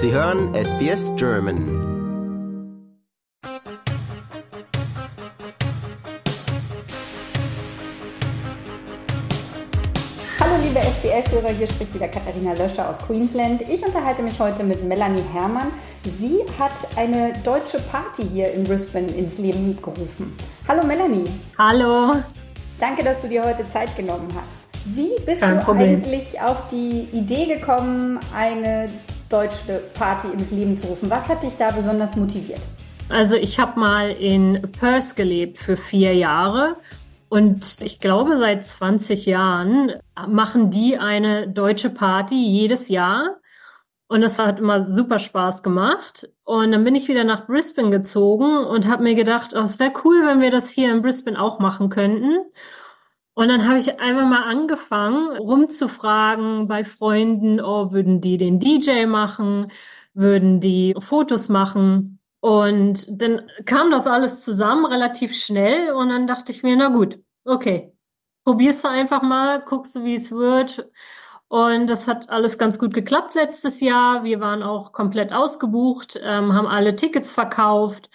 Sie hören SBS German. Hallo liebe SBS-Hörer, hier spricht wieder Katharina Löscher aus Queensland. Ich unterhalte mich heute mit Melanie Herrmann. Sie hat eine deutsche Party hier in Brisbane ins Leben gerufen. Hallo Melanie. Hallo. Danke, dass du dir heute Zeit genommen hast. Wie bist Kein du Problem. eigentlich auf die Idee gekommen, eine deutsche Party ins Leben zu rufen? Was hat dich da besonders motiviert? Also ich habe mal in Perth gelebt für vier Jahre und ich glaube seit 20 Jahren machen die eine deutsche Party jedes Jahr und das hat immer super Spaß gemacht. Und dann bin ich wieder nach Brisbane gezogen und habe mir gedacht, oh, es wäre cool, wenn wir das hier in Brisbane auch machen könnten. Und dann habe ich einfach mal angefangen, rumzufragen bei Freunden, oh, würden die den DJ machen, würden die Fotos machen. Und dann kam das alles zusammen relativ schnell und dann dachte ich mir, na gut, okay, probierst du einfach mal, guckst du, wie es wird. Und das hat alles ganz gut geklappt letztes Jahr. Wir waren auch komplett ausgebucht, ähm, haben alle Tickets verkauft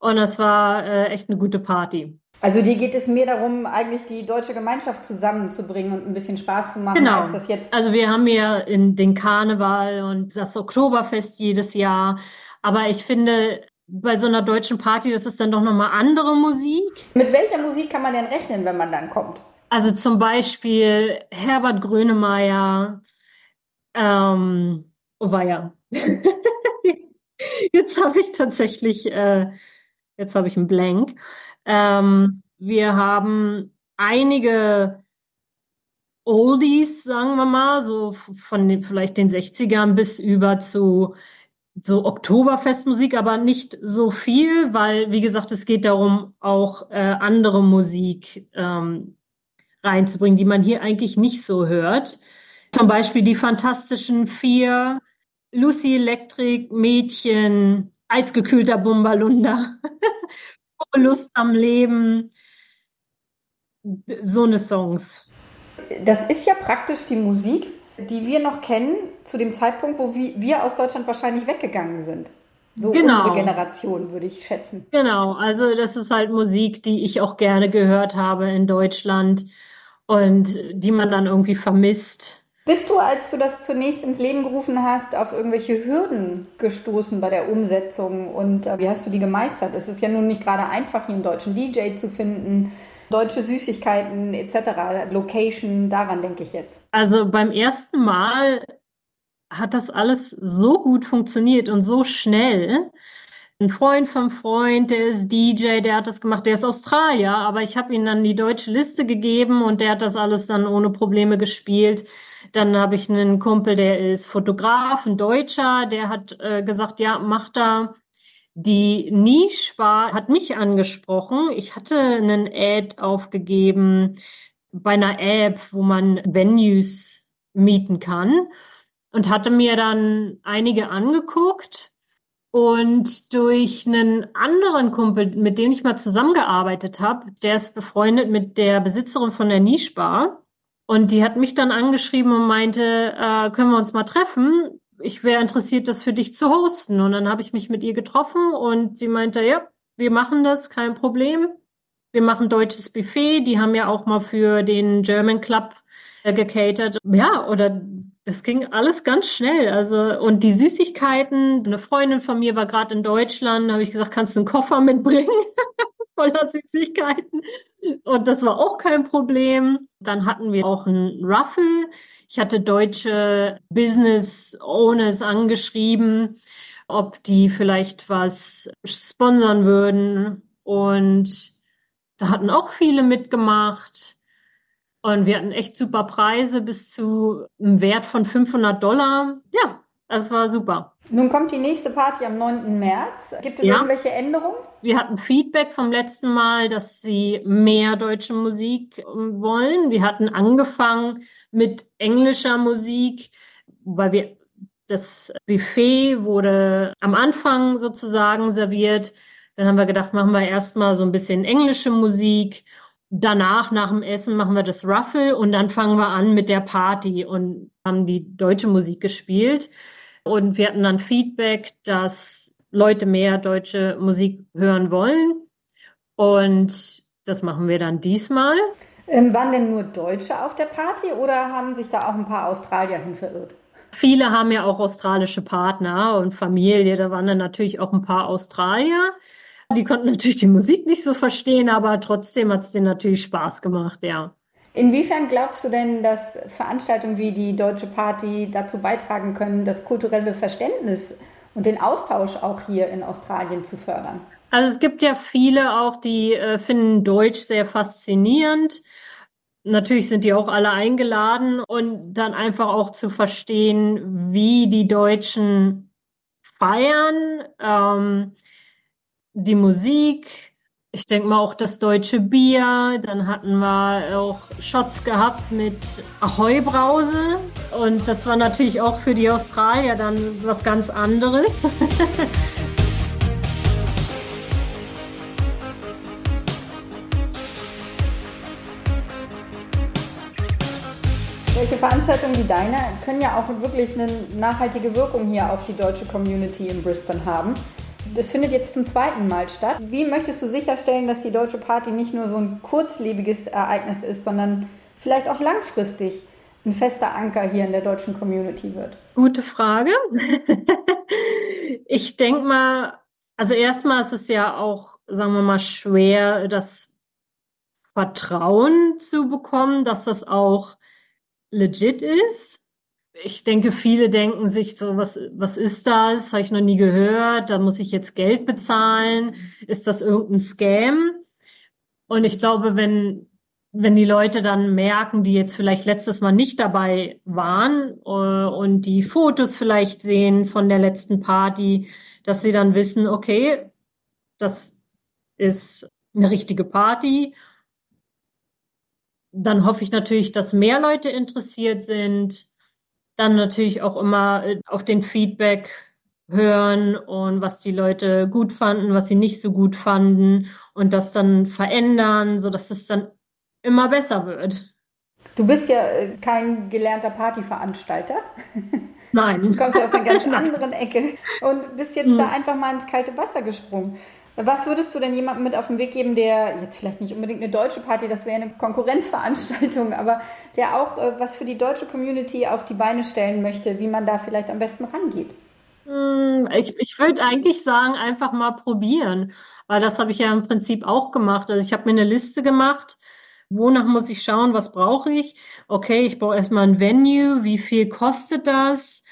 und das war äh, echt eine gute Party. Also dir geht es mehr darum, eigentlich die deutsche Gemeinschaft zusammenzubringen und ein bisschen Spaß zu machen, Genau. als das jetzt Also wir haben ja in den Karneval und das Oktoberfest jedes Jahr. Aber ich finde, bei so einer deutschen Party, das ist dann doch nochmal andere Musik. Mit welcher Musik kann man denn rechnen, wenn man dann kommt? Also zum Beispiel Herbert Grönemeyer, ähm, oh weia. Jetzt habe ich tatsächlich, äh, jetzt habe ich einen Blank. Ähm, wir haben einige Oldies, sagen wir mal, so von den, vielleicht den 60ern bis über zu so Oktoberfestmusik, aber nicht so viel, weil, wie gesagt, es geht darum, auch äh, andere Musik ähm, reinzubringen, die man hier eigentlich nicht so hört. Zum Beispiel die Fantastischen Vier, Lucy Electric, Mädchen, Eisgekühlter Bumbalunda, Lust am Leben, so eine Songs. Das ist ja praktisch die Musik, die wir noch kennen zu dem Zeitpunkt, wo wir, aus Deutschland wahrscheinlich weggegangen sind. So Genau. unsere Generation, würde ich schätzen. Genau, also das ist halt Musik, die ich auch gerne gehört habe in Deutschland und die man dann irgendwie vermisst. Bist du, als du das zunächst ins Leben gerufen hast, auf irgendwelche Hürden gestoßen bei der Umsetzung und äh, wie hast du die gemeistert? Es ist ja nun nicht gerade einfach, hier einen deutschen DJ zu finden, deutsche Süßigkeiten etc., Location, daran denke ich jetzt. Also beim ersten Mal hat das alles so gut funktioniert und so schnell. Ein Freund vom Freund, der ist DJ, der hat das gemacht, der ist Australier, aber ich habe ihm dann die deutsche Liste gegeben und der hat das alles dann ohne Probleme gespielt. Dann habe ich einen Kumpel, der ist Fotograf, ein Deutscher, der hat äh, gesagt, ja, mach da. Die Niche Bar hat mich angesprochen. Ich hatte einen Ad aufgegeben bei einer App, wo man Venues mieten kann und hatte mir dann einige angeguckt. Und durch einen anderen Kumpel, mit dem ich mal zusammengearbeitet habe, der ist befreundet mit der Besitzerin von der Niche Bar. Und die hat mich dann angeschrieben und meinte, äh, können wir uns mal treffen? Ich wäre interessiert, das für dich zu hosten. Und dann habe ich mich mit ihr getroffen und sie meinte, ja, wir machen das, kein Problem. Wir machen deutsches Buffet. Die haben ja auch mal für den German Club äh, gecatert. Ja, oder das ging alles ganz schnell. Also, und die Süßigkeiten, eine Freundin von mir war gerade in Deutschland, habe ich gesagt, kannst du einen Koffer mitbringen? Voller Süßigkeiten. Und das war auch kein Problem. Dann hatten wir auch einen Ruffle. Ich hatte deutsche Business Owners angeschrieben, ob die vielleicht was sponsern würden. Und da hatten auch viele mitgemacht. Und wir hatten echt super Preise bis zu einem Wert von 500 Dollar. Ja, es war super. Nun kommt die nächste Party am 9. März. Gibt es ja. irgendwelche Änderungen? Wir hatten Feedback vom letzten Mal, dass sie mehr deutsche Musik ähm, wollen. Wir hatten angefangen mit englischer Musik, weil wir das Buffet wurde am Anfang sozusagen serviert. Dann haben wir gedacht, machen wir erstmal so ein bisschen englische Musik. Danach, nach dem Essen, machen wir das Ruffle und dann fangen wir an mit der Party und haben die deutsche Musik gespielt. Und wir hatten dann Feedback, dass Leute mehr deutsche Musik hören wollen. Und das machen wir dann diesmal. Ähm, waren denn nur Deutsche auf der Party oder haben sich da auch ein paar Australier hin verirrt? Viele haben ja auch australische Partner und Familie. Da waren dann natürlich auch ein paar Australier. Die konnten natürlich die Musik nicht so verstehen, aber trotzdem hat es denen natürlich Spaß gemacht, ja. Inwiefern glaubst du denn, dass Veranstaltungen wie die Deutsche Party dazu beitragen können, das kulturelle Verständnis und den Austausch auch hier in Australien zu fördern? Also es gibt ja viele auch, die äh, finden Deutsch sehr faszinierend. Natürlich sind die auch alle eingeladen und dann einfach auch zu verstehen, wie die Deutschen feiern, ähm, die Musik, ich denke mal auch das deutsche Bier. Dann hatten wir auch Shots gehabt mit Ahoi-Brause. Und das war natürlich auch für die Australier dann was ganz anderes. Solche Veranstaltungen wie deine können ja auch wirklich eine nachhaltige Wirkung hier auf die deutsche Community in Brisbane haben. Das findet jetzt zum zweiten Mal statt. Wie möchtest du sicherstellen, dass die Deutsche Party nicht nur so ein kurzlebiges Ereignis ist, sondern vielleicht auch langfristig ein fester Anker hier in der deutschen Community wird? Gute Frage. ich denke mal, also erstmal ist es ja auch, sagen wir mal, schwer, das Vertrauen zu bekommen, dass das auch legit ist ich denke, viele denken sich so, was, was ist das? Habe ich noch nie gehört. Da muss ich jetzt Geld bezahlen. Ist das irgendein Scam? Und ich glaube, wenn, wenn die Leute dann merken, die jetzt vielleicht letztes Mal nicht dabei waren uh, und die Fotos vielleicht sehen von der letzten Party, dass sie dann wissen, okay, das ist eine richtige Party. Dann hoffe ich natürlich, dass mehr Leute interessiert sind dann natürlich auch immer äh, auf den Feedback hören und was die Leute gut fanden, was sie nicht so gut fanden und das dann verändern, so dass es dann immer besser wird. Du bist ja äh, kein gelernter Partyveranstalter. Nein. Du kommst ja aus einer ganz anderen Ecke und bist jetzt hm. da einfach mal ins kalte Wasser gesprungen. Was würdest du denn jemandem mit auf den Weg geben, der jetzt vielleicht nicht unbedingt eine deutsche Party, das wäre eine Konkurrenzveranstaltung, aber der auch äh, was für die deutsche Community auf die Beine stellen möchte, wie man da vielleicht am besten rangeht? Hm, ich, ich würde eigentlich sagen, einfach mal probieren, weil das habe ich ja im Prinzip auch gemacht. Also ich habe mir eine Liste gemacht, wonach muss ich schauen, was brauche ich? Okay, ich brauche erstmal ein Venue, wie viel kostet das?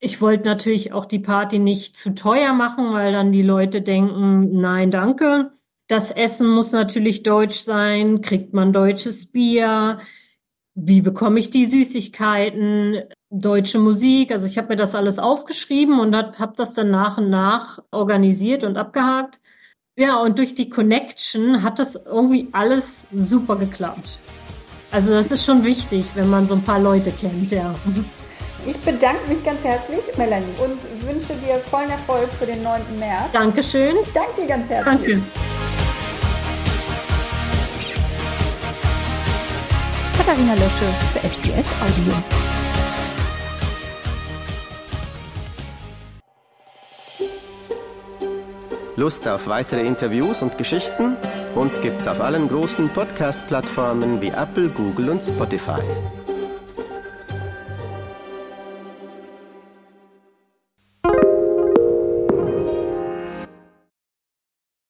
Ich wollte natürlich auch die Party nicht zu teuer machen, weil dann die Leute denken, nein, danke. Das Essen muss natürlich deutsch sein. Kriegt man deutsches Bier? Wie bekomme ich die Süßigkeiten? Deutsche Musik. Also ich habe mir das alles aufgeschrieben und habe das dann nach und nach organisiert und abgehakt. Ja, und durch die Connection hat das irgendwie alles super geklappt. Also das ist schon wichtig, wenn man so ein paar Leute kennt, ja. Ich bedanke mich ganz herzlich, Melanie, und wünsche dir vollen Erfolg für den 9. März. Dankeschön. Danke dir ganz herzlich. Danke. Katharina Lösche für SBS Audio. Lust auf weitere Interviews und Geschichten? Uns gibt's auf allen großen Podcast-Plattformen wie Apple, Google und Spotify.